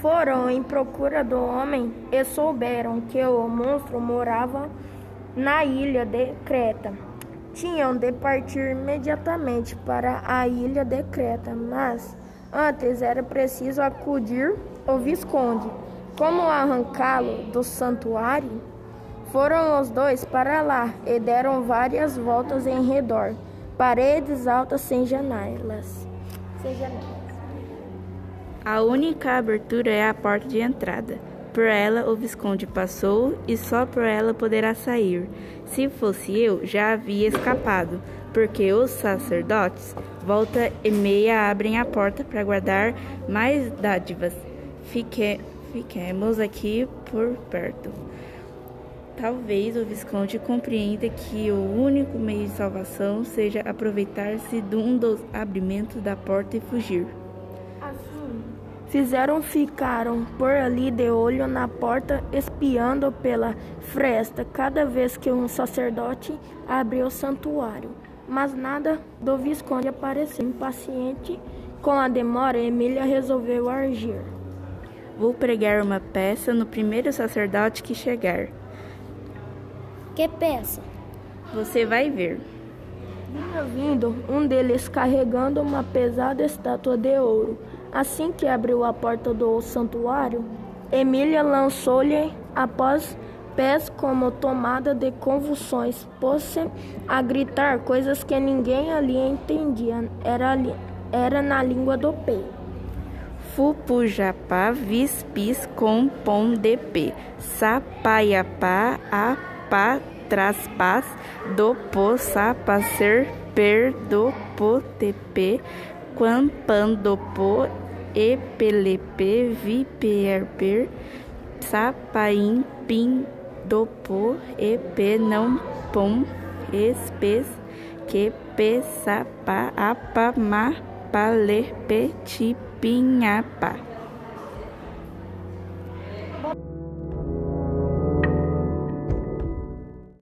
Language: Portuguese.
Foram em procura do homem e souberam que o monstro morava na ilha de Creta. Tinham de partir imediatamente para a ilha de Creta, mas antes era preciso acudir o Visconde. Como arrancá-lo do santuário? Foram os dois para lá e deram várias voltas em redor, paredes altas sem janelas. Sem janelas. A única abertura é a porta de entrada. Por ela o Visconde passou e só por ela poderá sair. Se fosse eu, já havia escapado, porque os sacerdotes, volta e meia, abrem a porta para guardar mais dádivas. Fique, fiquemos aqui por perto. Talvez o Visconde compreenda que o único meio de salvação seja aproveitar-se de um dos abrimentos da porta e fugir. Fizeram ficaram por ali de olho na porta, espiando pela fresta cada vez que um sacerdote abriu o santuário. Mas nada do Visconde apareceu. Impaciente com a demora, Emília resolveu agir. Vou pregar uma peça no primeiro sacerdote que chegar. Que peça? Você vai ver. Vinha vindo um deles carregando uma pesada estátua de ouro. Assim que abriu a porta do santuário, Emília lançou-lhe após pés como tomada de convulsões, pôs-se a gritar coisas que ninguém ali entendia. Era, ali, era na língua do pé. Fupujapá, vispis com pão de pé. Sapaiapá, a pa traspas do po sapa ser per do po tepe quan pan do sapaim e pe não pom espes que pe sapa apa ma pale pe ti pinhapa